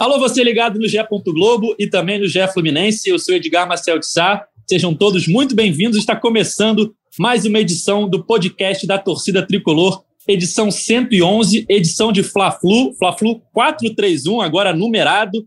Alô, você ligado no GE. Globo e também no GE Fluminense. Eu sou Edgar Marcel de Sá. Sejam todos muito bem-vindos. Está começando mais uma edição do podcast da Torcida Tricolor, edição 111, edição de Fla-Flu, Fla-Flu 4-3-1, agora numerado,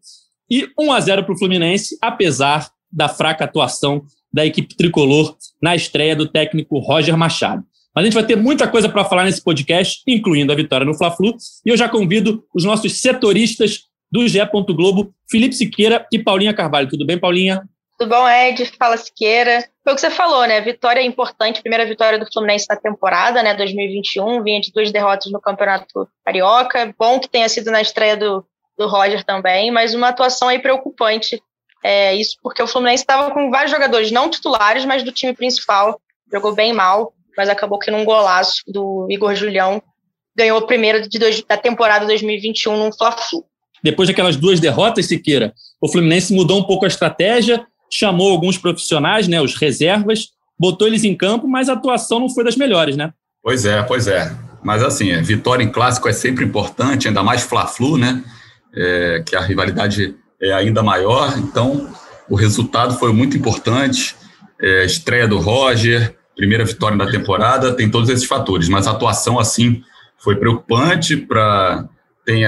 e 1 a 0 para o Fluminense, apesar da fraca atuação da equipe tricolor na estreia do técnico Roger Machado. Mas a gente vai ter muita coisa para falar nesse podcast, incluindo a vitória no Fla-Flu, e eu já convido os nossos setoristas do GE. Globo, Felipe Siqueira e Paulinha Carvalho. Tudo bem, Paulinha? Tudo bom, Ed? Fala Siqueira. Foi o que você falou, né? Vitória é importante, primeira vitória do Fluminense na temporada, né? 2021, vinha de duas derrotas no Campeonato Carioca. Bom que tenha sido na estreia do, do Roger também, mas uma atuação aí preocupante. É, isso porque o Fluminense estava com vários jogadores não titulares, mas do time principal. Jogou bem mal, mas acabou que num golaço do Igor Julião ganhou o primeiro de dois, da temporada 2021 num Fla-Flu. Depois daquelas duas derrotas, Siqueira, o Fluminense mudou um pouco a estratégia, chamou alguns profissionais, né, os reservas, botou eles em campo, mas a atuação não foi das melhores, né? Pois é, pois é. Mas assim, é, vitória em clássico é sempre importante, ainda mais Fla-Flu, né? É, que a rivalidade é ainda maior. Então, o resultado foi muito importante. É, estreia do Roger, primeira vitória da temporada, tem todos esses fatores. Mas a atuação, assim, foi preocupante para... Tem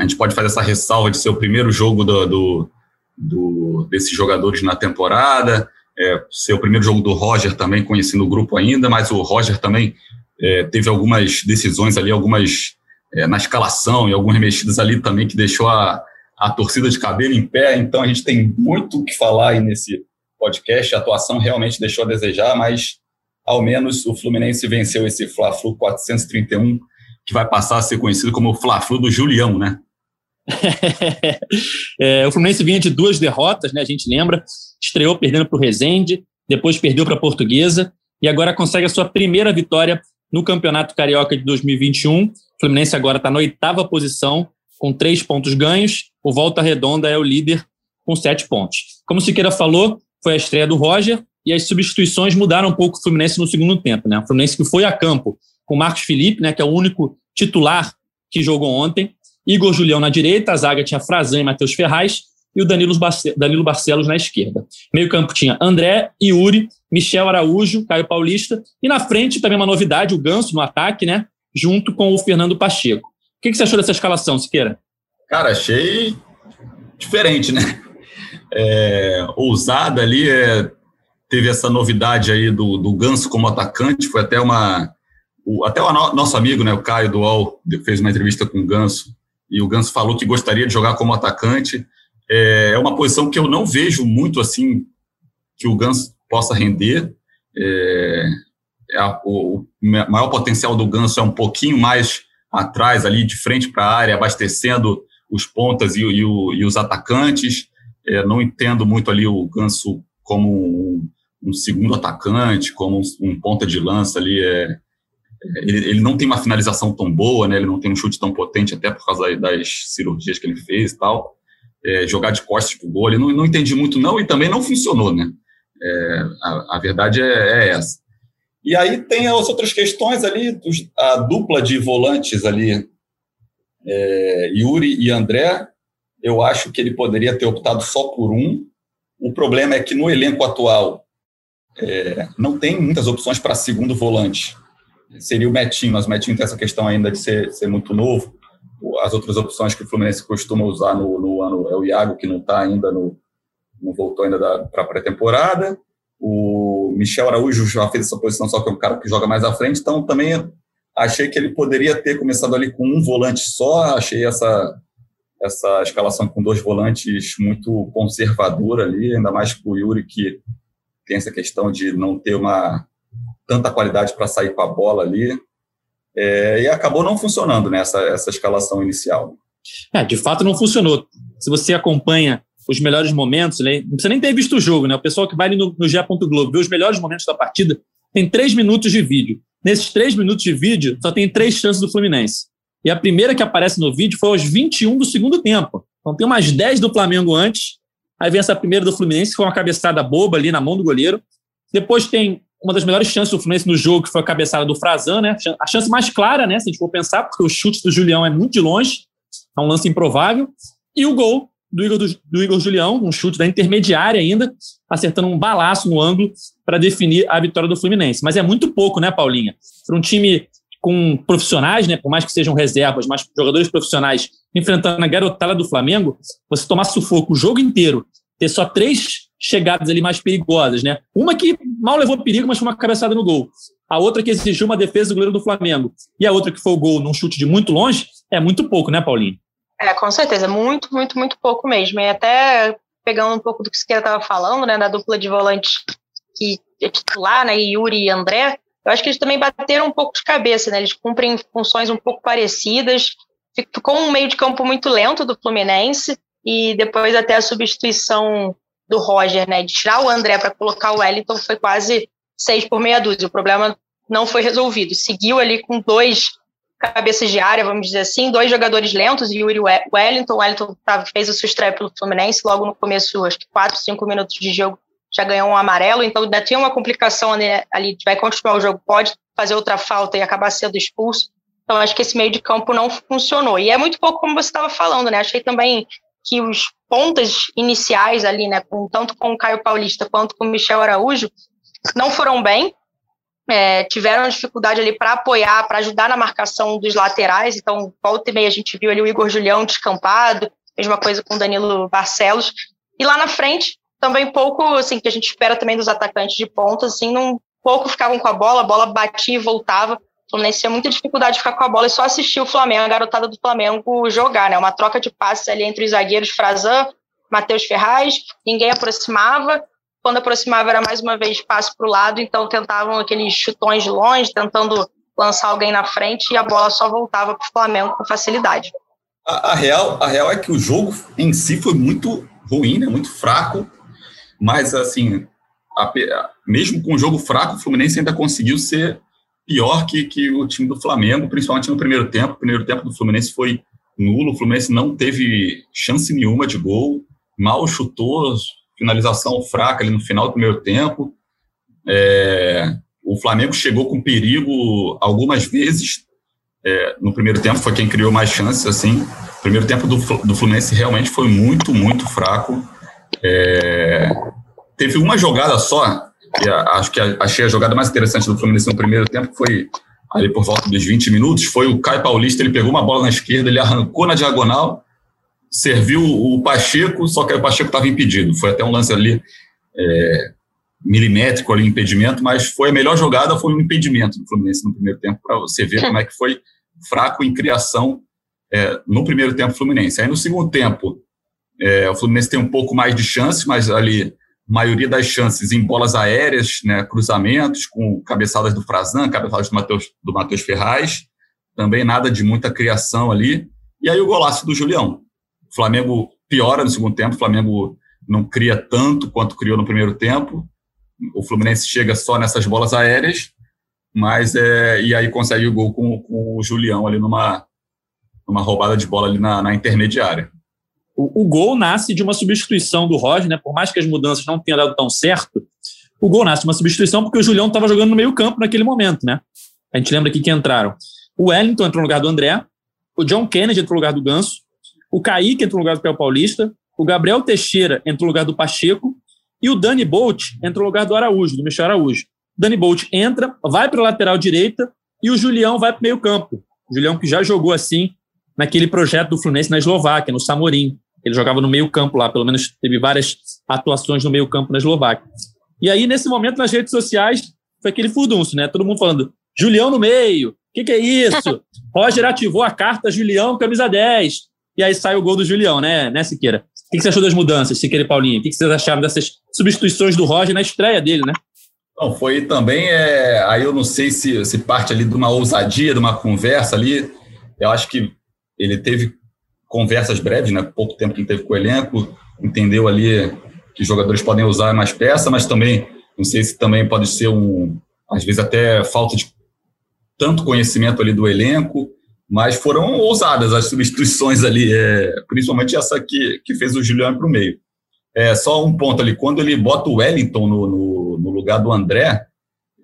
a, gente pode fazer essa ressalva de ser o primeiro jogo do, do, do desses jogadores na temporada, é, ser o primeiro jogo do Roger também, conhecendo o grupo ainda, mas o Roger também é, teve algumas decisões ali, algumas é, na escalação e algumas mexidas ali também que deixou a, a torcida de cabelo em pé. Então a gente tem muito o que falar aí nesse podcast. A atuação realmente deixou a desejar, mas ao menos o Fluminense venceu esse Fla-Flu 431, que vai passar a ser conhecido como o Fla-Flu do Julião, né? É, o Fluminense vinha de duas derrotas, né? A gente lembra. Estreou perdendo para o Rezende, depois perdeu para a Portuguesa e agora consegue a sua primeira vitória no Campeonato Carioca de 2021. O Fluminense agora está na oitava posição, com três pontos ganhos. O Volta Redonda é o líder com sete pontos. Como o Siqueira falou, foi a estreia do Roger e as substituições mudaram um pouco o Fluminense no segundo tempo. Né? O Fluminense que foi a campo com Marcos Felipe, né, que é o único titular que jogou ontem, Igor Julião na direita, a zaga tinha Frazan e Matheus Ferraz, e o Danilo, Barce Danilo Barcelos na esquerda. Meio campo tinha André, Yuri, Michel Araújo, Caio Paulista, e na frente também uma novidade, o Ganso no ataque, né? Junto com o Fernando Pacheco. O que, que você achou dessa escalação, Siqueira? Cara, achei diferente, né? É, ousada ali, é, teve essa novidade aí do, do Ganso como atacante, foi até uma... O, até o nosso amigo, né, o Caio Dual, fez uma entrevista com o Ganso, e o Ganso falou que gostaria de jogar como atacante. É, é uma posição que eu não vejo muito assim que o Ganso possa render. É, é a, o, o, maior potencial do Ganso é um pouquinho mais atrás, ali de frente para a área, abastecendo os pontas e, e, o, e os atacantes. É, não entendo muito ali o Ganso como um, um segundo atacante, como um, um, ponta de lança ali. É, ele, ele, não tem uma finalização tão boa, né? Ele não tem um chute tão potente, até por causa das cirurgias que ele fez e tal. É, jogar de costas pro gol, ele não, não entendi muito não e também não funcionou, né? É, a, a, verdade é, é, essa. E aí tem as outras questões ali, a dupla de volantes ali, é, Yuri e André, eu acho que ele poderia ter optado só por um. O problema é que no elenco atual é, não tem muitas opções para segundo volante seria o Metinho, mas o Metinho tem essa questão ainda de ser, ser muito novo. As outras opções que o Fluminense costuma usar no, no ano é o Iago, que não está ainda no. não voltou ainda para a pré-temporada. O Michel Araújo já fez essa posição, só que é um cara que joga mais à frente, então também achei que ele poderia ter começado ali com um volante só, achei essa, essa escalação com dois volantes muito conservadora ali, ainda mais com o Yuri, que tem essa questão de não ter uma tanta qualidade para sair com a bola ali. É, e acabou não funcionando nessa essa escalação inicial. É, de fato não funcionou. Se você acompanha os melhores momentos, né? não precisa nem ter visto o jogo, né? O pessoal que vai no, no G. Globo ver os melhores momentos da partida, tem três minutos de vídeo. Nesses três minutos de vídeo, só tem três chances do Fluminense. E a primeira que aparece no vídeo foi aos 21 do segundo tempo. Então tem umas 10 do Flamengo antes. Aí vem essa primeira do Fluminense, foi uma cabeçada boba ali na mão do goleiro. Depois tem uma das melhores chances do Fluminense no jogo, que foi a cabeçada do Frazan, né? A chance mais clara, né? Se a gente for pensar, porque o chute do Julião é muito de longe, é um lance improvável. E o gol do Igor, do, do Igor Julião, um chute da intermediária ainda, acertando um balaço no ângulo para definir a vitória do Fluminense. Mas é muito pouco, né, Paulinha? Para um time com profissionais, né, por mais que sejam reservas, mas jogadores profissionais enfrentando a garotada do Flamengo, você tomar sufoco o jogo inteiro, ter só três chegadas ali mais perigosas, né? Uma que mal levou perigo, mas foi uma cabeçada no gol. A outra que exigiu uma defesa do goleiro do Flamengo. E a outra que foi o gol num chute de muito longe, é muito pouco, né, Paulinho? É, com certeza, muito, muito, muito pouco mesmo. E até pegando um pouco do que você estava falando, né, da dupla de volantes que é titular, né, Yuri e André, eu acho que eles também bateram um pouco de cabeça, né? Eles cumprem funções um pouco parecidas. Ficou um meio de campo muito lento do Fluminense e depois até a substituição do Roger, né? De tirar o André para colocar o Wellington foi quase seis por meia dúzia. O problema não foi resolvido. Seguiu ali com dois cabeças de área, vamos dizer assim, dois jogadores lentos, Yuri Wellington. O Wellington fez o sustrai pelo Fluminense logo no começo, acho que quatro, cinco minutos de jogo já ganhou um amarelo, então ainda tinha uma complicação ali, ali, vai continuar o jogo, pode fazer outra falta e acabar sendo expulso. Então acho que esse meio de campo não funcionou. E é muito pouco como você estava falando, né? Achei também que os pontas iniciais ali, né, tanto com o Caio Paulista quanto com o Michel Araújo, não foram bem. É, tiveram dificuldade ali para apoiar, para ajudar na marcação dos laterais. Então, volta e meia a gente viu ali o Igor Julião descampado, mesma coisa com o Danilo Barcelos. E lá na frente, também pouco, assim, que a gente espera também dos atacantes de ponta, assim, não, pouco ficavam com a bola, a bola batia e voltava. Fluminense tinha muita dificuldade de ficar com a bola e só assistir o Flamengo, a garotada do Flamengo jogar, né? Uma troca de passes ali entre os zagueiros Frazan, Matheus Ferraz, ninguém aproximava. Quando aproximava era mais uma vez passe para o lado, então tentavam aqueles chutões de longe, tentando lançar alguém na frente e a bola só voltava para o Flamengo com facilidade. A, a, real, a real é que o jogo em si foi muito ruim, né? muito fraco mas, assim, a, mesmo com o jogo fraco, o Fluminense ainda conseguiu ser pior que, que o time do Flamengo, principalmente no primeiro tempo. O primeiro tempo do Fluminense foi nulo, o Fluminense não teve chance nenhuma de gol, mal chutou, finalização fraca ali no final do primeiro tempo. É, o Flamengo chegou com perigo algumas vezes. É, no primeiro tempo foi quem criou mais chances, assim. O primeiro tempo do, do Fluminense realmente foi muito, muito fraco. É, teve uma jogada só, que acho que achei a jogada mais interessante do Fluminense no primeiro tempo, foi ali por volta dos 20 minutos, foi o Caio Paulista, ele pegou uma bola na esquerda, ele arrancou na diagonal, serviu o Pacheco, só que o Pacheco estava impedido. Foi até um lance ali é, milimétrico ali, impedimento, mas foi a melhor jogada, foi um impedimento do Fluminense no primeiro tempo, para você ver como é que foi fraco em criação é, no primeiro tempo Fluminense. Aí no segundo tempo, é, o Fluminense tem um pouco mais de chances, mas ali, maioria das chances em bolas aéreas, né, cruzamentos, com cabeçadas do Frazan, cabeçadas do Matheus do Mateus Ferraz, também nada de muita criação ali. E aí o golaço do Julião. O Flamengo piora no segundo tempo, o Flamengo não cria tanto quanto criou no primeiro tempo. O Fluminense chega só nessas bolas aéreas, mas é, e aí consegue o gol com, com o Julião ali numa, numa roubada de bola ali na, na intermediária. O, o, gol nasce de uma substituição do Roger, né? Por mais que as mudanças não tenham dado tão certo, o gol nasce de uma substituição porque o Julião estava jogando no meio-campo naquele momento, né? A gente lembra aqui que entraram. O Wellington entrou no lugar do André, o John Kennedy entrou no lugar do Ganso, o Kaique entrou no lugar do Pel Paulista, o Gabriel Teixeira entrou no lugar do Pacheco e o Dani Bolt entrou no lugar do Araújo, do Michel Araújo. Dani Bolt entra, vai para a lateral direita e o Julião vai para o meio-campo. Julião que já jogou assim naquele projeto do Fluminense na Eslováquia, no Samorim. Ele jogava no meio-campo lá, pelo menos teve várias atuações no meio-campo na Eslováquia. E aí, nesse momento, nas redes sociais, foi aquele furdunço, né? Todo mundo falando: Julião no meio, o que, que, é isso? Roger ativou a carta Julião, camisa 10. E aí sai o gol do Julião, né, né Siqueira? O que, que você achou das mudanças, Siqueira e Paulinho? O que, que vocês acharam dessas substituições do Roger na estreia dele, né? Não, foi também, é, aí eu não sei se, se parte ali de uma ousadia, de uma conversa ali, eu acho que ele teve conversas breves, né? Pouco tempo que teve com o elenco, entendeu ali que jogadores podem usar mais peça, mas também não sei se também pode ser um, às vezes até falta de tanto conhecimento ali do elenco, mas foram ousadas as substituições ali, é, principalmente essa que, que fez o Juliano para o meio. É, só um ponto ali, quando ele bota o Wellington no, no, no, lugar do André,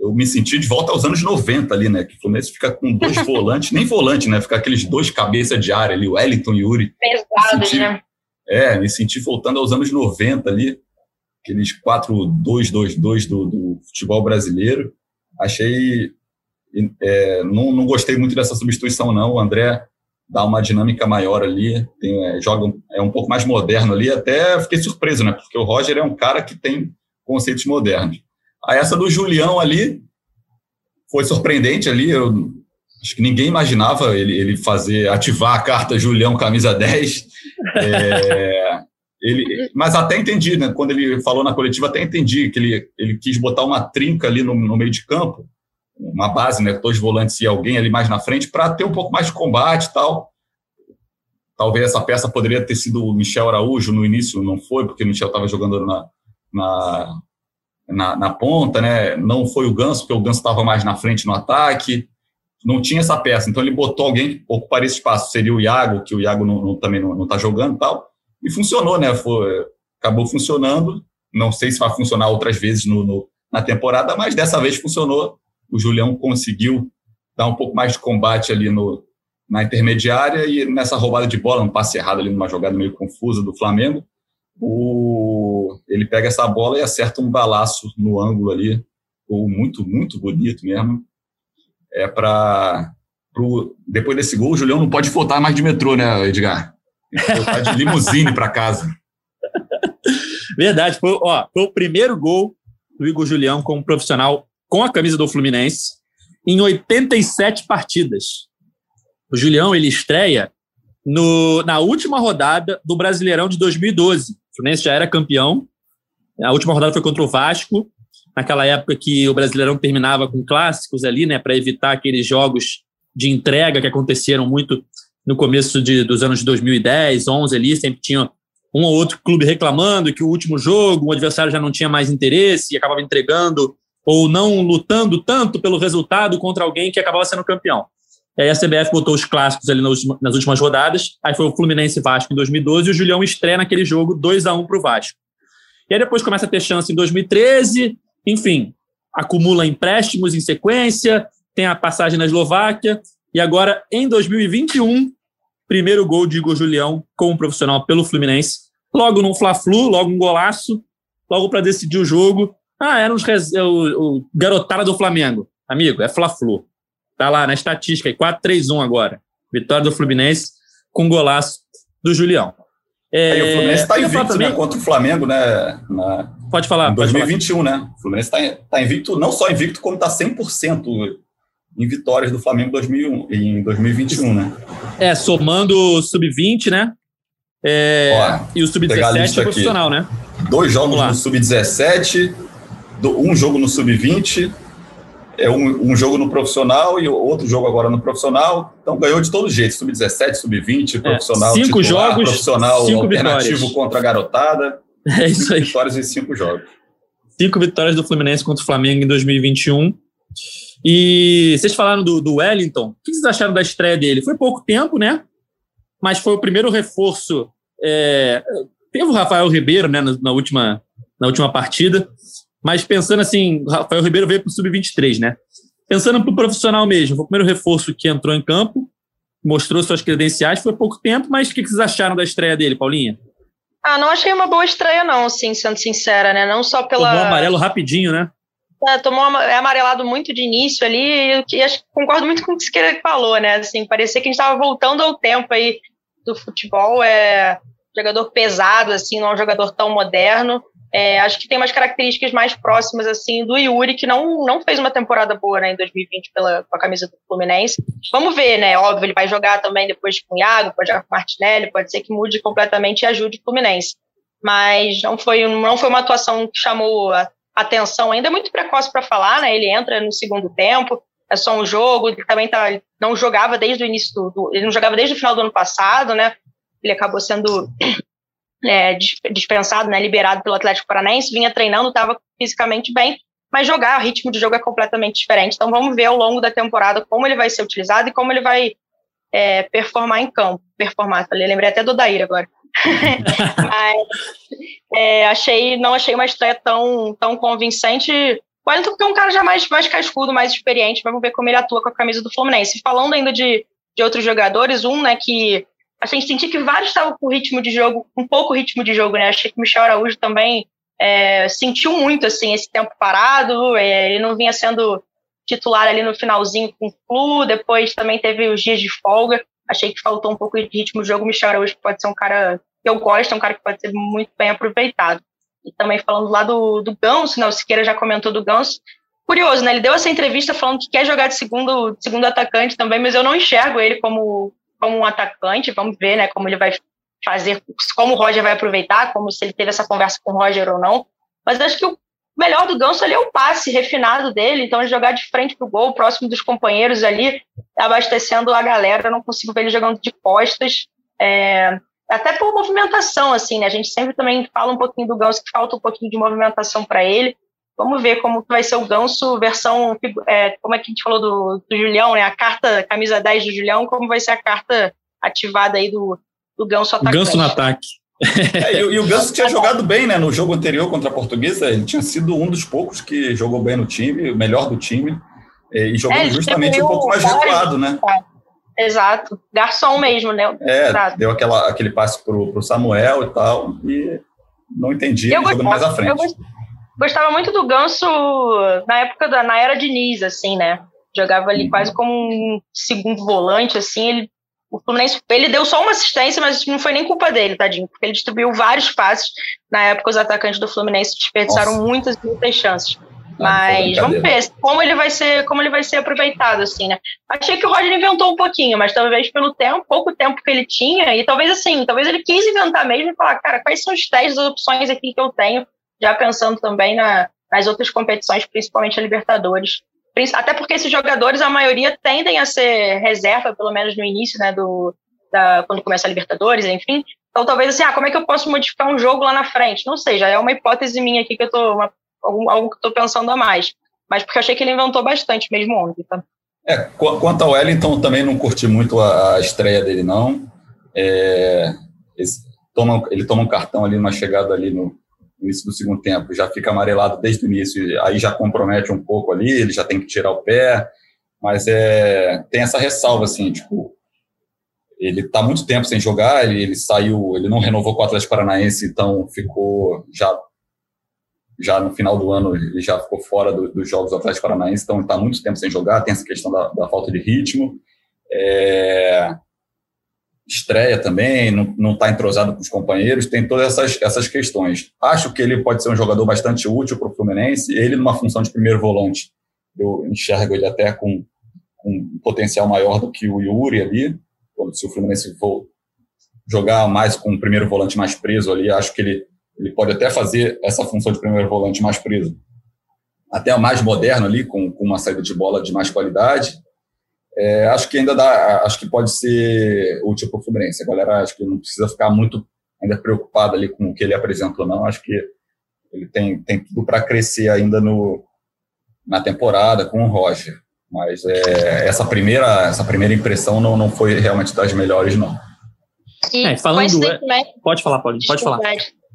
eu me senti de volta aos anos 90 ali, né? Que o Fluminense fica com dois volantes, nem volante, né? Fica aqueles dois cabeças de área ali, o Wellington e o Yuri. Pesados, né? É, me senti voltando aos anos 90 ali, aqueles 4-2-2-2 do, do futebol brasileiro. Achei. É, não, não gostei muito dessa substituição, não. O André dá uma dinâmica maior ali, tem, é, joga é um pouco mais moderno ali. Até fiquei surpreso, né? Porque o Roger é um cara que tem conceitos modernos. A essa do Julião ali foi surpreendente ali. Eu, acho que ninguém imaginava ele, ele fazer ativar a carta Julião camisa 10. É, ele, mas até entendi, né? Quando ele falou na coletiva, até entendi que ele, ele quis botar uma trinca ali no, no meio de campo, uma base, né? Dois volantes e alguém ali mais na frente, para ter um pouco mais de combate e tal. Talvez essa peça poderia ter sido o Michel Araújo no início, não foi, porque o Michel estava jogando na, na, na, na, ponta, né? Não foi o Ganso, porque o Ganso estava mais na frente no ataque. Não tinha essa peça, então ele botou alguém que ocuparia esse espaço. Seria o Iago, que o Iago não, não, também não está jogando e tal e funcionou, né? Foi, acabou funcionando. Não sei se vai funcionar outras vezes no, no, na temporada, mas dessa vez funcionou. O Julião conseguiu dar um pouco mais de combate ali no, na intermediária e nessa roubada de bola, um passe errado ali numa jogada meio confusa do Flamengo, o, ele pega essa bola e acerta um balaço no ângulo ali, ou muito, muito bonito mesmo. É para depois desse gol, o Julião não pode voltar mais de metrô, né, Edgar? Voltar de limusine para casa. Verdade, foi, ó, foi o primeiro gol do Igor Julião como profissional com a camisa do Fluminense em 87 partidas. O Julião ele estreia no, na última rodada do Brasileirão de 2012. O Fluminense já era campeão. A última rodada foi contra o Vasco, naquela época que o Brasileirão terminava com clássicos ali, né, para evitar aqueles jogos de entrega que aconteceram muito no começo de, dos anos de 2010, 11 ali, sempre tinha um ou outro clube reclamando que o último jogo o adversário já não tinha mais interesse e acabava entregando ou não lutando tanto pelo resultado contra alguém que acabava sendo campeão. E aí a CBF botou os clássicos ali nas últimas rodadas, aí foi o Fluminense Vasco em 2012 e o Julião estreia naquele jogo 2 a 1 para o Vasco. E aí depois começa a ter chance em 2013, enfim, acumula empréstimos em sequência, tem a passagem na Eslováquia, e agora em 2021 Primeiro gol de Igor Julião como profissional pelo Fluminense. Logo num Fla-Flu, logo um golaço, logo para decidir o jogo. Ah, era o, o garotada do Flamengo. Amigo, é Fla-Flu. Tá lá na estatística, 4-3-1 agora. Vitória do Fluminense com golaço do Julião. É, o Fluminense está invicto né, contra o Flamengo, né? Na, pode falar. Em 2021, falar. né? O Fluminense está tá invicto, não só invicto, como está 100% em vitórias do Flamengo 2001, em 2021, né? É, somando o sub-20, né? É, Ó, e o sub-17 é profissional, né? Dois jogos no sub-17, um jogo no sub-20, é um, um, jogo no profissional e outro jogo agora no profissional. Então ganhou de todo jeito, sub-17, sub-20, profissional, é, cinco titular, jogos, profissional cinco alternativo vitórias. contra a garotada. É isso aí. vitórias em cinco jogos. Cinco vitórias do Fluminense contra o Flamengo em 2021. E vocês falaram do, do Wellington. O que vocês acharam da estreia dele? Foi pouco tempo, né? Mas foi o primeiro reforço. É... Teve o Rafael Ribeiro né, na, na, última, na última partida. Mas pensando assim, o Rafael Ribeiro veio para o Sub-23, né? Pensando para o profissional mesmo, foi o primeiro reforço que entrou em campo, mostrou suas credenciais, foi pouco tempo, mas o que vocês acharam da estreia dele, Paulinha? Ah, não achei uma boa estreia, não, sim, sendo sincera, né? Não só pela. Tomou amarelo rapidinho, né? É, tomou é amarelado muito de início ali, e acho, concordo muito com o que você falou, né? Assim, parecia que a gente estava voltando ao tempo aí do futebol, é jogador pesado, assim, não é um jogador tão moderno. É, acho que tem umas características mais próximas, assim, do Yuri, que não, não fez uma temporada boa, né, em 2020 pela, com a camisa do Fluminense. Vamos ver, né? Óbvio, ele vai jogar também depois com o Iago, pode jogar com o Martinelli, pode ser que mude completamente e ajude o Fluminense. Mas não foi, não foi uma atuação que chamou a atenção ainda é muito precoce para falar, né? Ele entra no segundo tempo, é só um jogo, ele também tá, não jogava desde o início do, do, ele não jogava desde o final do ano passado, né? ele acabou sendo é, dispensado, né, liberado pelo Atlético Paranaense, vinha treinando, estava fisicamente bem, mas jogar, o ritmo de jogo é completamente diferente. Então vamos ver ao longo da temporada como ele vai ser utilizado e como ele vai é, performar em campo. Performar, falei, lembrei até do Daíra agora. mas é, achei, não achei uma estreia tão, tão convincente. O Wellington porque é um cara já mais, mais cascudo, mais experiente, vamos ver como ele atua com a camisa do Fluminense. Falando ainda de, de outros jogadores, um, né, que a gente sentia que vários estavam com ritmo de jogo, um pouco ritmo de jogo, né? Achei que o Michel Araújo também é, sentiu muito assim esse tempo parado, é, ele não vinha sendo titular ali no finalzinho com o Flu, depois também teve os dias de folga. Achei que faltou um pouco de ritmo de jogo. O Michel Araújo pode ser um cara que eu gosto, é um cara que pode ser muito bem aproveitado. E também falando lá do, do Ganso, né? O Siqueira já comentou do Ganso. Curioso, né? Ele deu essa entrevista falando que quer jogar de segundo, de segundo atacante também, mas eu não enxergo ele como como um atacante, vamos ver, né, como ele vai fazer, como o Roger vai aproveitar, como se ele teve essa conversa com o Roger ou não. Mas acho que o melhor do Ganso ali é o passe refinado dele, então jogar de frente pro gol, próximo dos companheiros ali, abastecendo a galera. Eu não consigo ver ele jogando de costas. É, até por movimentação, assim, né? A gente sempre também fala um pouquinho do Ganso, que falta um pouquinho de movimentação para ele. Vamos ver como vai ser o Ganso versão, é, como é que a gente falou do, do Julião, né? A carta, camisa 10 do Julião, como vai ser a carta ativada aí do, do Ganso atacante. Ganso no ataque. É, e, e, o Ganso tinha jogado bem, né? No jogo anterior contra a Portuguesa, ele tinha sido um dos poucos que jogou bem no time, o melhor do time, e jogando é, justamente um pouco mais recuado, né? Exato, garçom mesmo, né? É, Exato. deu aquela, aquele passe pro, pro Samuel e tal, e não entendi, ele jogando mais à frente. Eu gostava muito do Ganso na época da na era de Nis, assim, né? Jogava ali uhum. quase como um segundo volante, assim. Ele, o Fluminense, ele deu só uma assistência, mas não foi nem culpa dele, tadinho, porque ele distribuiu vários passes. Na época, os atacantes do Fluminense desperdiçaram Nossa. muitas, muitas chances. Mas vamos ver como ele vai ser, como ele vai ser aproveitado, assim, né? Achei que o Roger inventou um pouquinho, mas talvez pelo tempo, pouco tempo que ele tinha, e talvez assim, talvez ele quis inventar mesmo e falar, cara, quais são os testes, as opções aqui que eu tenho já pensando também na, nas outras competições, principalmente a Libertadores. Até porque esses jogadores, a maioria, tendem a ser reserva, pelo menos no início, né, do, da, quando começa a Libertadores, enfim. Então, talvez assim, ah, como é que eu posso modificar um jogo lá na frente? Não sei, já é uma hipótese minha aqui que eu tô, uma, algo que tô pensando a mais. Mas porque eu achei que ele inventou bastante mesmo ontem, tá? É, quanto ao Wellington, também não curti muito a, estreia dele, não. É, esse, toma, ele toma um cartão ali, uma chegada ali no, início do segundo tempo, já fica amarelado desde o início, aí já compromete um pouco ali, ele já tem que tirar o pé, mas é, tem essa ressalva, assim, tipo, ele está muito tempo sem jogar, ele, ele, saiu, ele não renovou com o Atlético Paranaense, então ficou já já no final do ano ele já ficou fora do, dos jogos do Atlético Paranaense, então está muito tempo sem jogar, tem essa questão da, da falta de ritmo, é, estreia também, não está entrosado com os companheiros, tem todas essas, essas questões. Acho que ele pode ser um jogador bastante útil para o Fluminense, ele numa função de primeiro volante, eu enxergo ele até com, com um potencial maior do que o Yuri ali, se o Fluminense for jogar mais com o primeiro volante mais preso ali, acho que ele, ele pode até fazer essa função de primeiro volante mais preso, até mais moderno ali, com, com uma saída de bola de mais qualidade, é, acho que ainda dá, acho que pode ser útil para o Fluminense. A galera acho que não precisa ficar muito ainda preocupada ali com o que ele apresentou, não. Acho que ele tem, tem tudo para crescer ainda no, na temporada com o Roger. Mas é, essa, primeira, essa primeira impressão não, não foi realmente das melhores, não. E, é, falando, pode falar, pode, pode falar.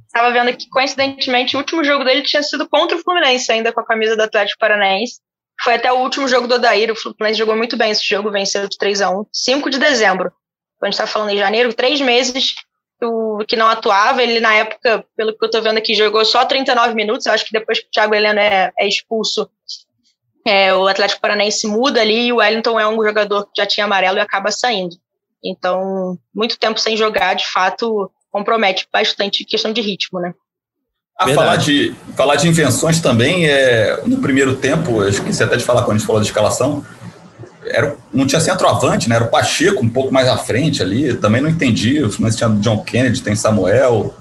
Estava vendo que, coincidentemente, o último jogo dele tinha sido contra o Fluminense, ainda com a camisa do Atlético Paranaense. Foi até o último jogo do Odair, o Fluminense jogou muito bem esse jogo, venceu de 3 a 1 5 de dezembro. A gente está falando em janeiro, três meses o, que não atuava. Ele, na época, pelo que eu estou vendo aqui, jogou só 39 minutos. Eu acho que depois que o Thiago Heleno é, é expulso, é, o Atlético Paranaense muda ali e o Wellington é um jogador que já tinha amarelo e acaba saindo. Então, muito tempo sem jogar, de fato, compromete bastante questão de ritmo, né? A falar de, falar de invenções também, é, no primeiro tempo, eu esqueci até de falar quando a gente falou de escalação, era, não tinha centroavante, né? Era o Pacheco um pouco mais à frente ali, também não entendi, mas tinha John Kennedy, tem Samuel,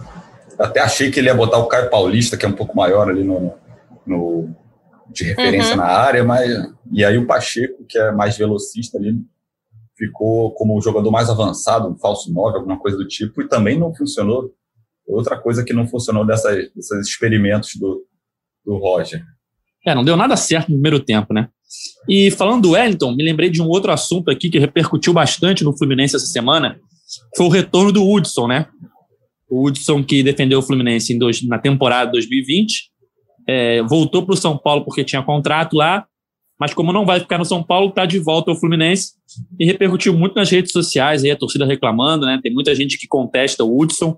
até achei que ele ia botar o Caio Paulista, que é um pouco maior ali no, no de referência uhum. na área, mas e aí o Pacheco, que é mais velocista ali, ficou como o jogador mais avançado, um falso 9, alguma coisa do tipo, e também não funcionou. Outra coisa que não funcionou dessas, desses experimentos do, do Roger. É, não deu nada certo no primeiro tempo, né? E falando do Wellington, me lembrei de um outro assunto aqui que repercutiu bastante no Fluminense essa semana, foi o retorno do Hudson, né? O Hudson que defendeu o Fluminense dois, na temporada 2020, é, voltou para o São Paulo porque tinha contrato lá, mas como não vai ficar no São Paulo, está de volta ao Fluminense e repercutiu muito nas redes sociais, aí a torcida reclamando, né? Tem muita gente que contesta o Hudson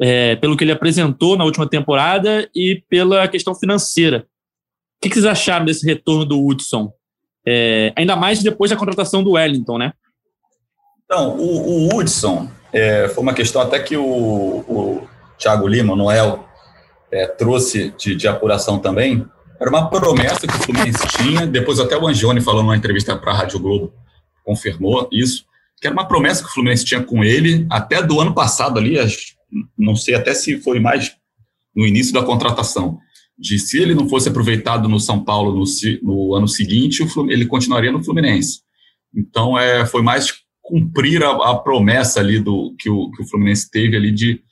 é, pelo que ele apresentou na última temporada e pela questão financeira. O que, vocês acharam desse retorno do Hudson? É, ainda mais depois da contratação do Wellington, né? Então, o, o Hudson é, foi uma questão até que o, o Thiago Lima, o Noel, é, trouxe de, de apuração também, era uma promessa que o Fluminense tinha, depois até o Angione falou numa entrevista para a Rádio Globo, confirmou isso, que era uma promessa que o Fluminense tinha com ele até do ano passado ali, não sei até se foi mais no início da contratação, de se ele não fosse aproveitado no São Paulo no, no ano seguinte, ele continuaria no Fluminense. Então, é, foi mais cumprir a, a promessa ali do que o, que o Fluminense teve ali de,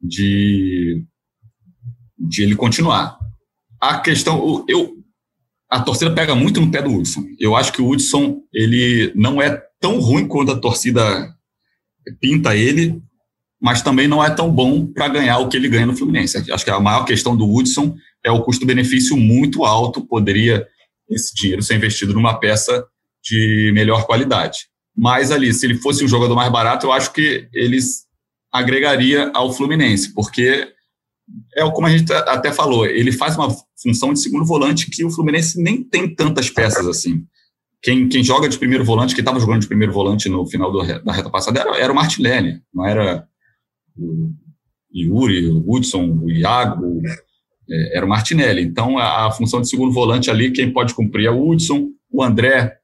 de, de ele continuar a questão, eu, a torcida pega muito no pé do Hudson. Eu acho que o Hudson ele não é tão ruim quanto a torcida pinta ele, mas também não é tão bom para ganhar o que ele ganha no Fluminense. Acho que a maior questão do Hudson é o custo-benefício muito alto, poderia esse dinheiro ser investido numa peça de melhor qualidade. Mas ali, se ele fosse um jogador mais barato, eu acho que eles agregaria ao Fluminense, porque é como a gente até falou, ele faz uma função de segundo volante que o Fluminense nem tem tantas peças assim. Quem, quem joga de primeiro volante, que estava jogando de primeiro volante no final do, da reta passada, era, era o Martinelli, não era o Yuri, o Hudson, o Iago, é, era o Martinelli. Então, a, a, função de segundo volante ali, quem pode cumprir é o Hudson, o André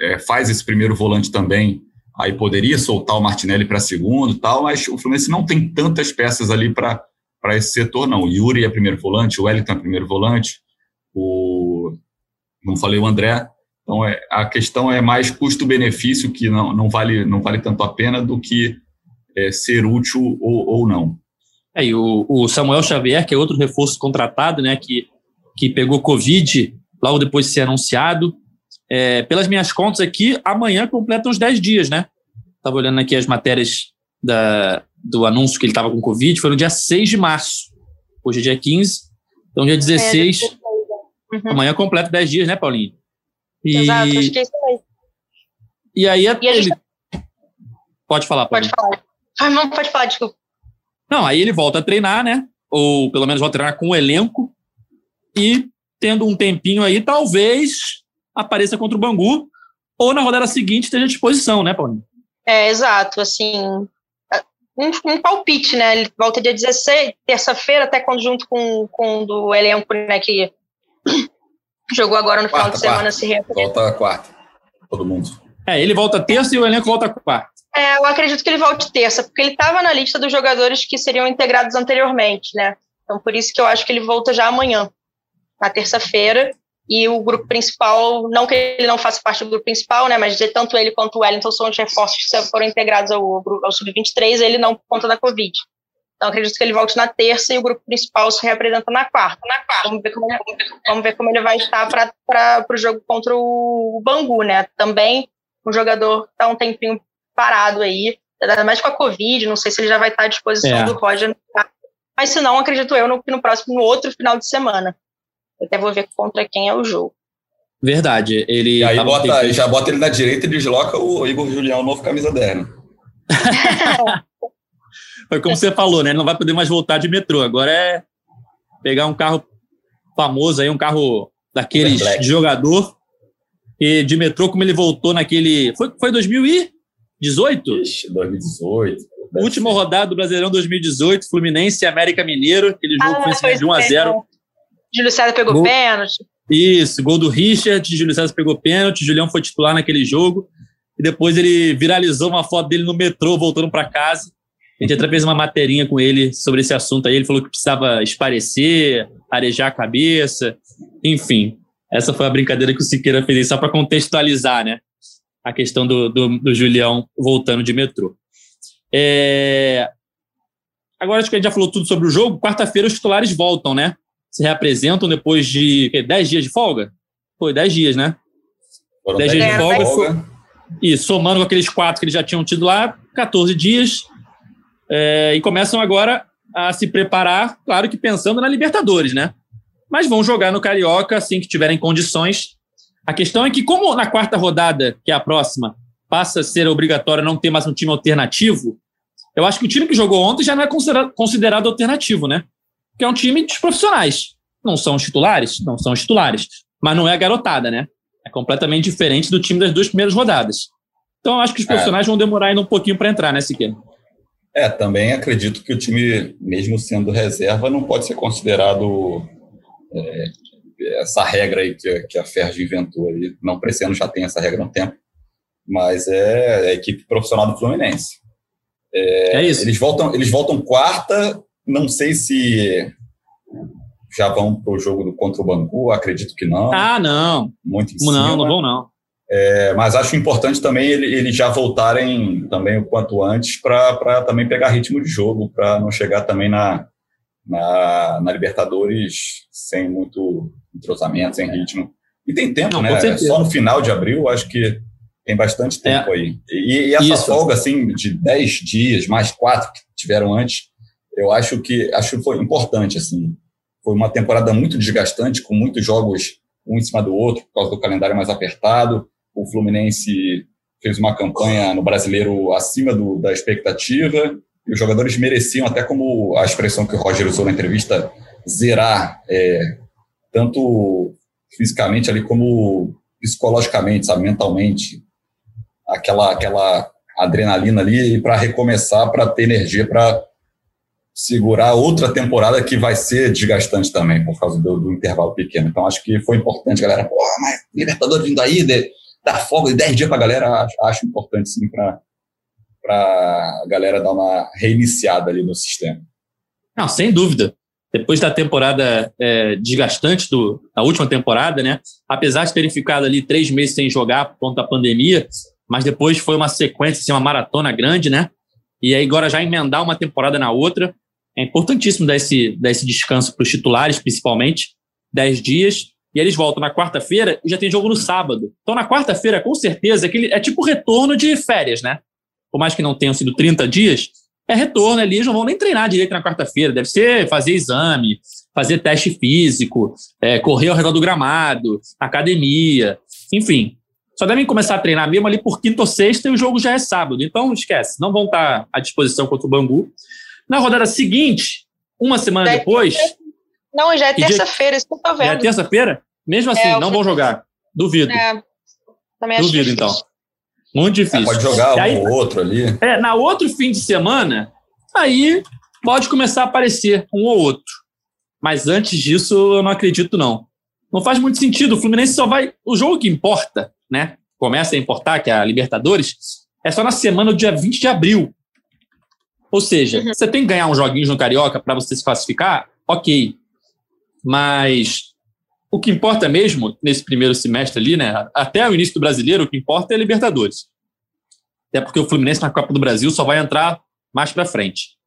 é, faz esse primeiro volante também, aí poderia soltar o Martinelli para segundo tal, mas o Fluminense não tem tantas peças ali para esse setor, não. O Yuri é primeiro volante, o Wellington é primeiro volante, o, como falei, o André. Então, é, a questão é mais custo-benefício, que não, não, vale, não vale tanto a pena, do que é, ser útil ou, ou não. É, e o, o, Samuel Xavier, que é outro reforço contratado, né, que, que pegou Covid logo depois de ser anunciado. É, pelas minhas contas aqui, amanhã completa uns 10 dias, né? Estava olhando aqui as matérias da, do anúncio que ele estava com Covid foi no dia 6 de março. Hoje é dia 15, então dia 16. É, uhum. Amanhã completa 10 dias, né, Paulinho? E, Exato, acho que é isso mesmo. E aí e ele. Gente... Pode falar, Paulinho. Pode falar. Ah, não, pode falar, desculpa. Não, aí ele volta a treinar, né? Ou pelo menos volta a treinar com o elenco. E tendo um tempinho aí, talvez apareça contra o Bangu. Ou na rodada seguinte esteja à disposição, né, Paulinho? É, exato. Assim, um, um palpite, né? Ele volta dia 16, terça-feira, até quando junto com, com do elenco, né, que jogou agora no quarta, final de semana quarta. se reapresenta. Volta quarta, todo mundo. É, ele volta terça e o elenco volta quarta. É, eu acredito que ele volte terça, porque ele estava na lista dos jogadores que seriam integrados anteriormente, né? Então, por isso que eu acho que ele volta já amanhã, na terça-feira, e o grupo principal, não que ele não faça parte do grupo principal, né, mas tanto ele quanto o Wellington são os reforços que foram integrados ao, ao Sub-23, ele não por conta da Covid. Então, acredito que ele volte na terça e o grupo principal se representa na quarta. Na quarta. Vamos, ver como, vamos ver como ele vai estar para o jogo contra o Bangu, né? Também o jogador está um tempinho parado aí, ainda mais com a Covid, não sei se ele já vai estar à disposição é. do Roger. Mas se não, acredito eu no, no próximo, no outro final de semana. Eu até vou ver contra quem é o jogo. Verdade. Ele e aí bota, já bota ele na direita e desloca o Igor Julião, novo camisa 10. Né? Foi como você falou, né? Ele não vai poder mais voltar de metrô. Agora é pegar um carro famoso aí, um carro daqueles de jogador. E de metrô, como ele voltou naquele. Foi, foi 2018? Ixi, 2018. Última rodada do Brasileirão 2018, Fluminense e América Mineiro. Aquele jogo ah, foi de 1 a 0 Júlio César pegou gol, pênalti. Isso, gol do Richard, Júlio César pegou pênalti, Julião foi titular naquele jogo. E depois ele viralizou uma foto dele no metrô, voltando para casa. A gente até fez uma materinha com ele sobre esse assunto aí. Ele falou que precisava esparecer, arejar a cabeça. Enfim, essa foi a brincadeira que o Siqueira fez só para contextualizar, né? A questão do, do, do Julião voltando de metrô. É... Agora acho que a gente já falou tudo sobre o jogo. Quarta-feira os titulares voltam, né? Se reapresentam depois de 10 dias de folga? Foi 10 dias, né? 10 dias de folga. folga. E somando com aqueles quatro que eles já tinham tido lá, 14 dias. É, e começam agora a se preparar, claro que pensando na Libertadores, né? Mas vão jogar no Carioca assim que tiverem condições. A questão é que, como na quarta rodada, que é a próxima, passa a ser obrigatório não ter mais um time alternativo, eu acho que o time que jogou ontem já não é considerado, considerado alternativo, né? Porque é um time dos profissionais. Não são os titulares? Não são os titulares. Mas não é a garotada, né? É completamente diferente do time das duas primeiras rodadas. Então, eu acho que os é. profissionais é. vão demorar ainda um pouquinho para entrar, né, Siqueira? É, também acredito que o time, mesmo sendo reserva, não pode ser considerado é, essa regra aí que, que a Ferg inventou. Ali. Não para esse ano já tem essa regra há um tempo, mas é, é a equipe profissional do Fluminense. É, é isso. Eles voltam, eles voltam quarta, não sei se já vão para o jogo contra o Bangu, acredito que não. Ah, não. Muito em não, cima. não vão não. É, mas acho importante também eles ele já voltarem também o quanto antes para também pegar ritmo de jogo, para não chegar também na, na, na, Libertadores sem muito entrosamento, sem ritmo. E tem tempo, não, né? Só no final de abril, acho que tem bastante tempo é. aí. E, e essa Isso. folga, assim, de 10 dias, mais quatro que tiveram antes, eu acho que acho que foi importante, assim. Foi uma temporada muito desgastante, com muitos jogos um em cima do outro, por causa do calendário mais apertado o Fluminense fez uma campanha no brasileiro acima do, da expectativa e os jogadores mereciam, até como a expressão que o Roger usou na entrevista, zerar, é, tanto fisicamente ali como psicologicamente, sabe, mentalmente, aquela, aquela adrenalina ali para recomeçar, para ter energia para segurar outra temporada que vai ser desgastante também, por causa do, do intervalo pequeno. Então, acho que foi importante, galera. Pô, mas Libertadores vindo aí, de, dar folga de 10 dias para a galera, acho, acho, importante sim para a galera dar uma reiniciada ali no sistema. Não, sem dúvida. Depois da temporada é, desgastante do, da última temporada, né? Apesar de terem ficado ali três meses sem jogar por conta da pandemia, mas depois foi uma sequência, assim, uma maratona grande, né? E aí agora já emendar uma temporada na outra. É importantíssimo dar esse, dar esse descanso para os titulares, principalmente. Dez dias. E eles voltam na quarta-feira e já tem jogo no sábado. Então, na quarta-feira, com certeza, é, é tipo retorno de férias, né? Por mais que não tenham sido 30 dias, é retorno ali, eles não vão nem treinar direito na quarta-feira. Deve ser fazer exame, fazer teste físico, é, correr ao redor do gramado, academia, enfim. Só devem começar a treinar mesmo ali por quinta ou sexta e o jogo já é sábado. Então, esquece, não vão estar à disposição contra o Bangu. Na rodada seguinte, uma semana depois, não, já é terça-feira, isso que eu tô vendo. Já é terça-feira? Mesmo assim, é, não vão jogar. Duvido. É, também acho Duvido, então. Muito difícil. É, pode jogar um aí, ou outro ali. É, na outro fim de semana, aí pode começar a aparecer um ou outro. Mas antes disso, eu não acredito, não. Não faz muito sentido. O Fluminense só vai. O jogo que importa, né? Começa a importar, que é a Libertadores, é só na semana do dia 20 de abril. Ou seja, uhum. você tem que ganhar uns joguinhos no Carioca para você se classificar, ok. Mas o que importa mesmo nesse primeiro semestre ali, né? Até o início do brasileiro, o que importa é Libertadores. Até porque o Fluminense na Copa do Brasil só vai entrar mais para frente.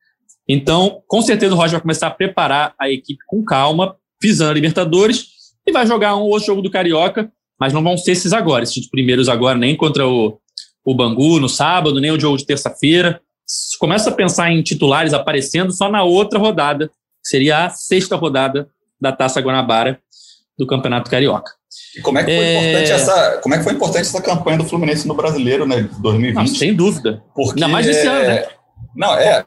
Então, com certeza o Roger vai começar a preparar a equipe com calma, visando a Libertadores, e vai jogar um outro jogo do Carioca, mas não vão ser esses agora, esses primeiros agora, nem contra o, o Bangu no sábado, nem o jogo de terça-feira. Começa a pensar em titulares aparecendo só na outra rodada, que seria a sexta rodada da Taça Guanabara do Campeonato Carioca. E como é que foi é... importante essa, como é que foi importante essa campanha do Fluminense no Brasileiro, né, 2020? Não, sem dúvida. Porque Ainda mais esse é... ano, né? Não, é,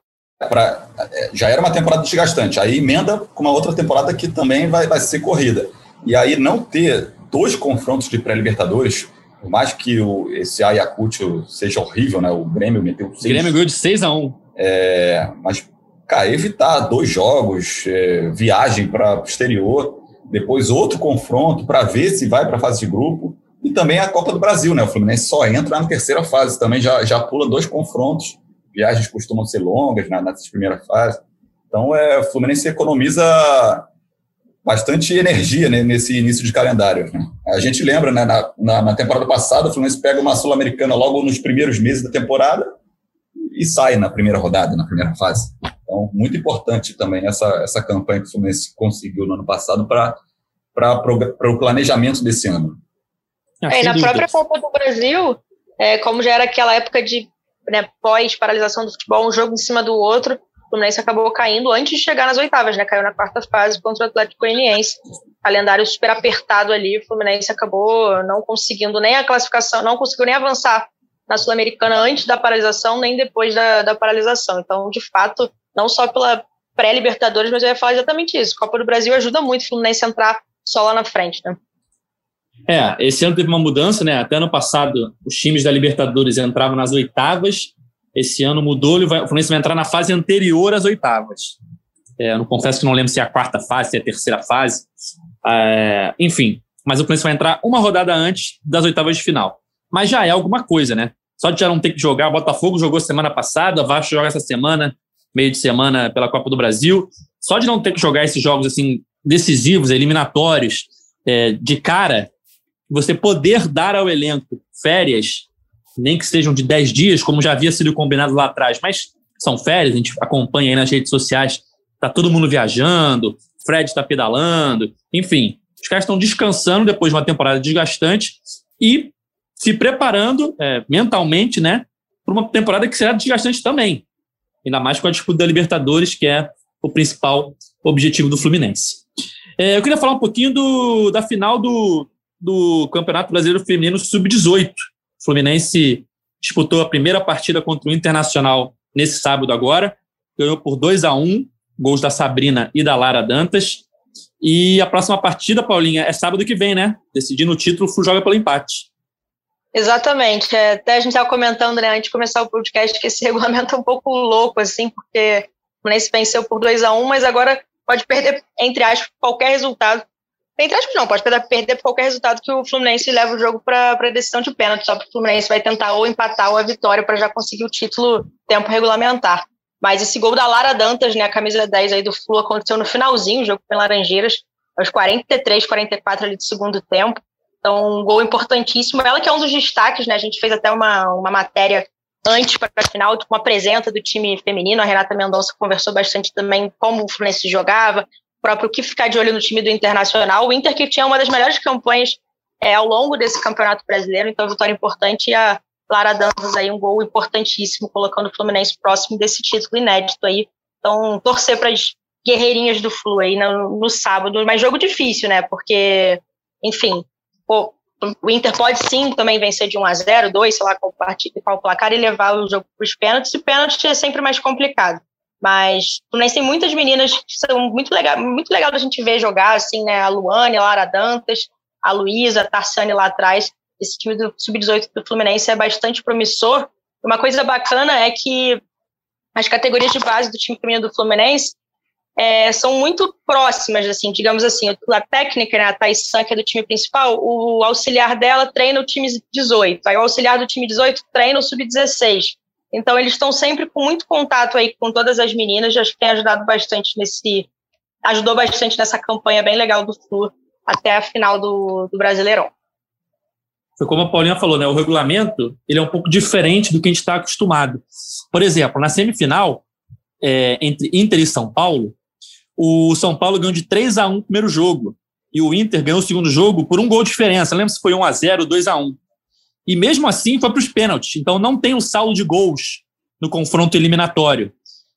pra, é, já era uma temporada desgastante. Aí emenda com uma outra temporada que também vai, vai ser corrida. E aí não ter dois confrontos de pré-libertadores, por mais que o, esse Ayacucho seja horrível, né? O Grêmio meteu seis. O Grêmio ganhou de 6 a 1 é, Mas cara, evitar dois jogos, é, viagem para o exterior, depois outro confronto para ver se vai para a fase de grupo, e também a Copa do Brasil, né? O Fluminense só entra na terceira fase, também já, já pula dois confrontos, viagens costumam ser longas na, nessa primeira fase. Então, é, o Fluminense economiza bastante energia né, nesse início de calendário. Né? A gente lembra, né, na, na, na, temporada passada, o Fluminense pega uma Sul-Americana logo nos primeiros meses da temporada e sai na primeira rodada, na primeira fase. Então, muito importante também essa, essa campanha que o Fluminense conseguiu no ano passado para o planejamento desse ano. É, na própria Copa do Brasil, é, como já era aquela época de né, pós-paralisação do futebol, um jogo em cima do outro, o Fluminense acabou caindo antes de chegar nas oitavas, né? Caiu na quarta fase contra o Atlético Goianiense. Calendário super apertado ali, o Fluminense acabou não conseguindo nem a classificação, não conseguiu nem avançar na Sul-Americana antes da paralisação, nem depois da, da paralisação. Então, de fato, não só pela pré-Libertadores, mas eu ia falar exatamente isso. Copa do Brasil ajuda muito o Fluminense a entrar só lá na frente, né? É, esse ano teve uma mudança, né? Até ano passado, os times da Libertadores entravam nas oitavas. Esse ano mudou, o Fluminense vai entrar na fase anterior às oitavas. É, eu não confesso que não lembro se é a quarta fase, se é a terceira fase. É, enfim, mas o Fluminense vai entrar uma rodada antes das oitavas de final. Mas já é alguma coisa, né? Só de já não ter que jogar, Botafogo jogou semana passada, Vasco joga essa semana, meio de semana pela Copa do Brasil. Só de não ter que jogar esses jogos assim decisivos, eliminatórios, é, de cara, você poder dar ao elenco férias, nem que sejam de 10 dias, como já havia sido combinado lá atrás, mas são férias, a gente acompanha aí nas redes sociais, tá todo mundo viajando, Fred está pedalando, enfim, os caras estão descansando depois de uma temporada desgastante e se preparando é, mentalmente, né, para uma temporada que será desgastante também, ainda mais com a disputa da Libertadores, que é o principal objetivo do Fluminense. É, eu queria falar um pouquinho do, da final do, do Campeonato Brasileiro Feminino Sub-18. O Fluminense disputou a primeira partida contra o Internacional nesse sábado agora, ganhou por 2 a 1 gols da Sabrina e da Lara Dantas. E a próxima partida, Paulinha, é sábado que vem, né? Decidindo o título, o joga pelo empate. Exatamente. É, até a gente estava comentando, né, antes de começar o podcast, que esse regulamento é um pouco louco, assim, porque o Fluminense venceu por 2 a 1 mas agora pode perder, entre aspas, qualquer resultado entre aspas, não, pode perder qualquer resultado que o Fluminense leva o jogo para a decisão de pênalti, só que o Fluminense vai tentar ou empatar ou a vitória para já conseguir o título tempo regulamentar. Mas esse gol da Lara Dantas, né, a camisa 10 aí do Flu, aconteceu no finalzinho, o jogo com Laranjeiras, aos 43, 44 ali do segundo tempo. Então, um gol importantíssimo. Ela que é um dos destaques, né? A gente fez até uma, uma matéria antes para a final, com a presença do time feminino. A Renata Mendonça conversou bastante também como o Fluminense jogava, próprio que ficar de olho no time do Internacional. O Inter que tinha uma das melhores campanhas é, ao longo desse campeonato brasileiro, então vitória importante e a Lara Dantas aí um gol importantíssimo, colocando o Fluminense próximo desse título inédito aí. Então, torcer para as guerreirinhas do Flu aí no, no, sábado, mas jogo difícil, né? Porque, enfim, pô, o Inter pode sim também vencer de 1 a 0 2, sei lá qual, qual placar e levar o jogo para os pênaltis, e pênalti é sempre mais complicado. Mas Fluminense tem muitas meninas que são muito legal, muito legal da gente ver jogar, assim, né? A Luane, a Lara Dantas, a Luísa, a Tarsane lá atrás. Esse time do Sub-18 do Fluminense é bastante promissor. Uma coisa bacana é que as categorias de base do time feminino do Fluminense é, são muito próximas, assim, digamos assim. A técnica, né, a Thais que é do time principal, o auxiliar dela treina o time 18. Aí o auxiliar do time 18 treina o Sub-16. Então, eles estão sempre com muito contato aí com todas as meninas, acho que tem ajudado bastante nesse. ajudou bastante nessa campanha bem legal do Flu até a final do, do Brasileirão. Foi como a Paulinha falou, né? O regulamento ele é um pouco diferente do que a gente está acostumado. Por exemplo, na semifinal, é, entre Inter e São Paulo, o São Paulo ganhou de 3 a 1 no primeiro jogo. E o Inter ganhou o segundo jogo por um gol de diferença. Lembra se foi 1 a 0 2 a 1 e mesmo assim foi para os pênaltis. Então não tem o saldo de gols no confronto eliminatório.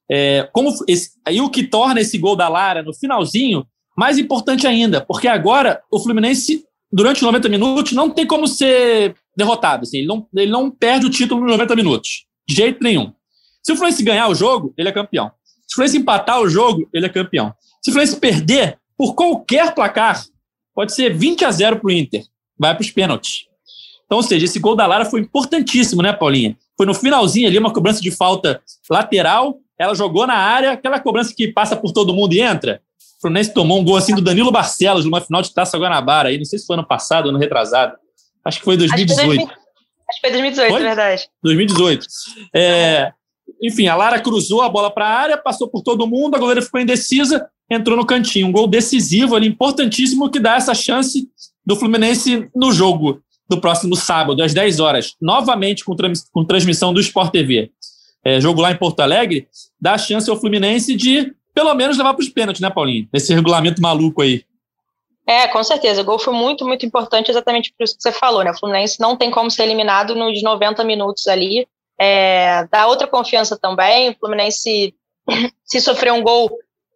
É, como esse, aí o que torna esse gol da Lara no finalzinho mais importante ainda, porque agora o Fluminense, durante os 90 minutos, não tem como ser derrotado. Assim, ele, não, ele não perde o título nos 90 minutos, de jeito nenhum. Se o Fluminense ganhar o jogo, ele é campeão. Se o Fluminense empatar o jogo, ele é campeão. Se o Fluminense perder, por qualquer placar, pode ser 20 a 0 para o Inter, vai para os pênaltis. Então, ou seja, esse gol da Lara foi importantíssimo, né, Paulinha? Foi no finalzinho ali, uma cobrança de falta lateral, ela jogou na área, aquela cobrança que passa por todo mundo e entra. O Fluminense tomou um gol assim do Danilo Barcelos, numa final de Taça Guanabara, aí, não sei se foi ano passado ou ano retrasado. Acho que foi 2018. Acho que foi 2018, foi? verdade. 2018. É, enfim, a Lara cruzou a bola para a área, passou por todo mundo, a goleira ficou indecisa, entrou no cantinho. Um gol decisivo ali, importantíssimo, que dá essa chance do Fluminense no jogo do próximo sábado, às 10 horas, novamente com, trans, com transmissão do Sport TV. É, jogo lá em Porto Alegre, dá chance ao Fluminense de pelo menos levar para os pênaltis, né, Paulinho? Esse regulamento maluco aí. É, com certeza. O gol foi muito, muito importante, exatamente por isso que você falou, né? O Fluminense não tem como ser eliminado nos 90 minutos ali. É, dá outra confiança também. O Fluminense, se sofrer um gol,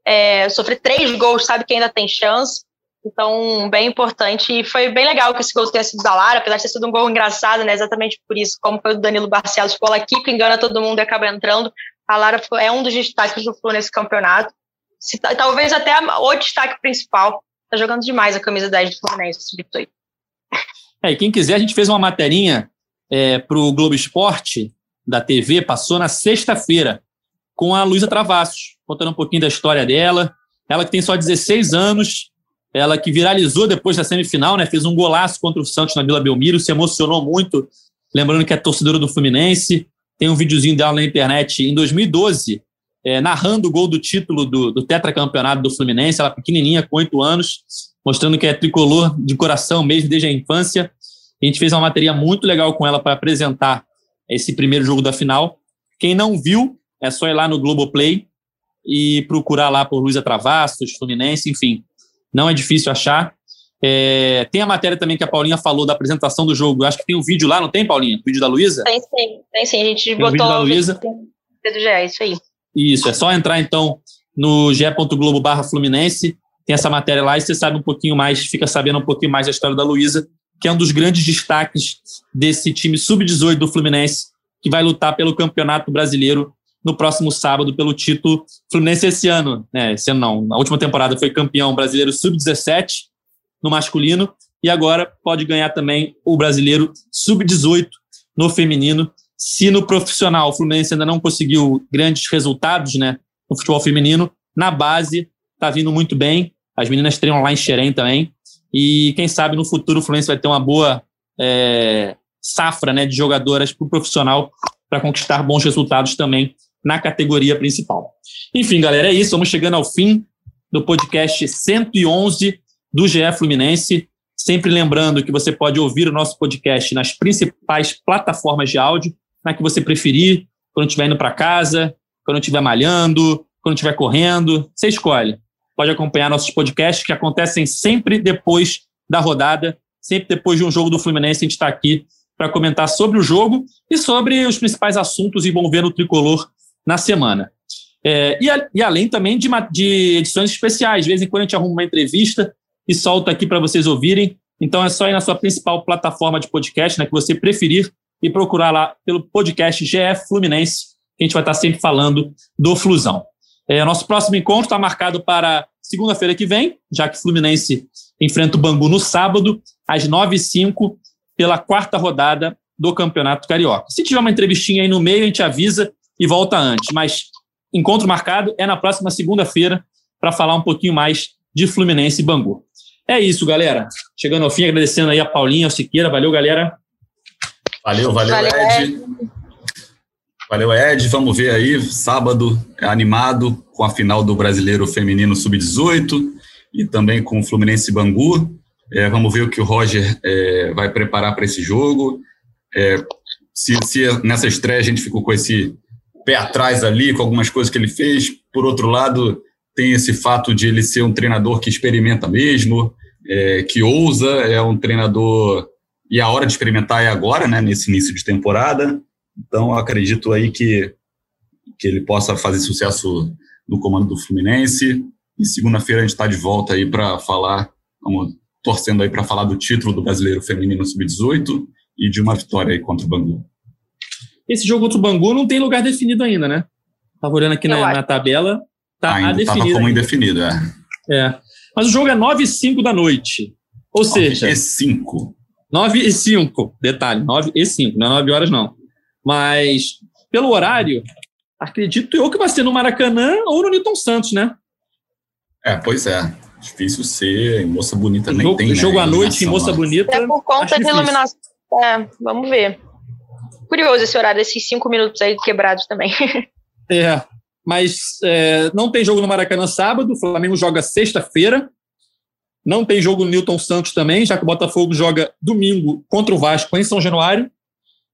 é, sofrer três gols, sabe que ainda tem chance. Então, bem importante. E foi bem legal que esse gol tenha sido da Lara, apesar de ter sido um gol engraçado, né? Exatamente por isso, como foi o Danilo Barcelos, bola aqui que engana todo mundo e acaba entrando. A Lara é um dos destaques do Flu nesse campeonato. Se, talvez até o destaque principal. Tá jogando demais a camisa 10 do Fluminense, esse Vitor. É, e quem quiser, a gente fez uma materinha é, para o Globo Esporte da TV, passou na sexta-feira, com a Luísa Travassos, contando um pouquinho da história dela. Ela que tem só 16 anos, ela que viralizou depois da semifinal, né? Fez um golaço contra o Santos na Vila Belmiro, se emocionou muito, lembrando que é torcedora do Fluminense. Tem um videozinho dela na internet em 2012, é, narrando o gol do título do, do tetracampeonato do Fluminense, ela pequenininha, com oito anos, mostrando que é tricolor de coração mesmo, desde a infância. A gente fez uma matéria muito legal com ela para apresentar esse primeiro jogo da final. Quem não viu, é só ir lá no Globoplay e procurar lá por Luísa Travassos, Fluminense, enfim. Não é difícil achar. É, tem a matéria também que a Paulinha falou da apresentação do jogo. Acho que tem um vídeo lá, não tem, Paulinha? O vídeo da Luísa? Tem sim, tem sim. A gente tem botou o vídeo da Luísa. GE, isso aí. Isso, é só entrar então no ge.globo barra Fluminense, tem essa matéria lá e você sabe um pouquinho mais, fica sabendo um pouquinho mais da história da Luísa, que é um dos grandes destaques desse time sub-18 do Fluminense, que vai lutar pelo Campeonato Brasileiro no próximo sábado pelo título Fluminense esse ano, né? Esse ano não, na última temporada foi campeão brasileiro sub-17 no masculino e agora pode ganhar também o brasileiro sub-18 no feminino. Se no profissional o Fluminense ainda não conseguiu grandes resultados, né, no futebol feminino, na base está vindo muito bem. As meninas treinam lá em Xerém também. E quem sabe no futuro o Fluminense vai ter uma boa é, safra né, de jogadoras para o profissional para conquistar bons resultados também na categoria principal. Enfim, galera, é isso. Vamos chegando ao fim do podcast 111 do GE Fluminense. Sempre lembrando que você pode ouvir o nosso podcast nas principais plataformas de áudio, na que você preferir, quando estiver indo para casa, quando estiver malhando, quando estiver correndo, você escolhe. Pode acompanhar nossos podcasts que acontecem sempre depois da rodada, sempre depois de um jogo do Fluminense, a gente está aqui para comentar sobre o jogo e sobre os principais assuntos envolvendo o tricolor na semana. É, e, a, e, além também de, de, edições especiais. De vez em quando a gente arruma uma entrevista e solta aqui para vocês ouvirem. Então é só ir na sua principal plataforma de podcast, né, que você preferir, e procurar lá pelo podcast GF Fluminense, que a gente vai estar sempre falando do Flusão. É, nosso próximo encontro está marcado para segunda-feira que vem, já que o Fluminense enfrenta o Bangu no sábado, às 9h05, pela quarta rodada do Campeonato Carioca. Se tiver uma entrevistinha aí no meio, a gente avisa e volta antes. Mas encontro marcado é na próxima segunda-feira para falar um pouquinho mais de Fluminense e Bangu. É isso, galera. Chegando ao fim, agradecendo aí a Paulinha, ao Siqueira. Valeu, galera. Valeu, valeu, valeu Ed. Valeu, Ed. Vamos ver aí, sábado, animado com a final do Brasileiro Feminino Sub-18 e também com o Fluminense Bangu. É, vamos ver o que o Roger é, vai preparar para esse jogo. É, se, se nessa estreia a gente ficou com esse pé atrás ali, com algumas coisas que ele fez, por outro lado, tem esse fato de ele ser um treinador que experimenta mesmo, é, que ousa, é um treinador. E a hora de experimentar é agora, né, nesse início de temporada. Então, acredito aí que, que ele possa fazer sucesso no comando do Fluminense. E segunda-feira a gente está de volta aí para falar, vamos torcendo aí para falar do título do Brasileiro Feminino Sub-18 e de uma vitória aí contra o Bangu. Esse jogo contra o Bangu não tem lugar definido ainda, né? Estava olhando aqui na, na, tabela, Tá ainda estava como indefinido, é. É. Mas o jogo é 9 e 5 da noite. Ou 9 seja. E 5. 9 e 5. Detalhe, 9 e 5. Não é 9 horas, não. Mas, pelo horário, acredito eu que vai ser no Maracanã ou no Newton Santos, né? É, pois é. Difícil ser. Em Moça Bonita nem jogo, tem. Né, jogo à noite em Moça lá. Bonita. É por conta de iluminação. É, vamos ver. Curioso esse horário, esses cinco minutos aí quebrados também. É, mas é, não tem jogo no Maracanã sábado, o Flamengo joga sexta-feira. Não tem jogo no Newton Santos também, já que o Botafogo joga domingo contra o Vasco em São Januário.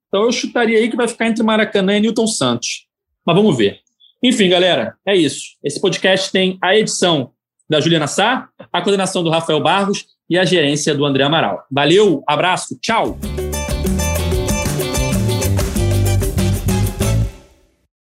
Então eu chutaria aí que vai ficar entre Maracanã e Newton Santos. Mas vamos ver. Enfim, galera, é isso. Esse podcast tem a edição da Juliana Sá, a coordenação do Rafael Barros e a gerência do André Amaral. Valeu, abraço, tchau!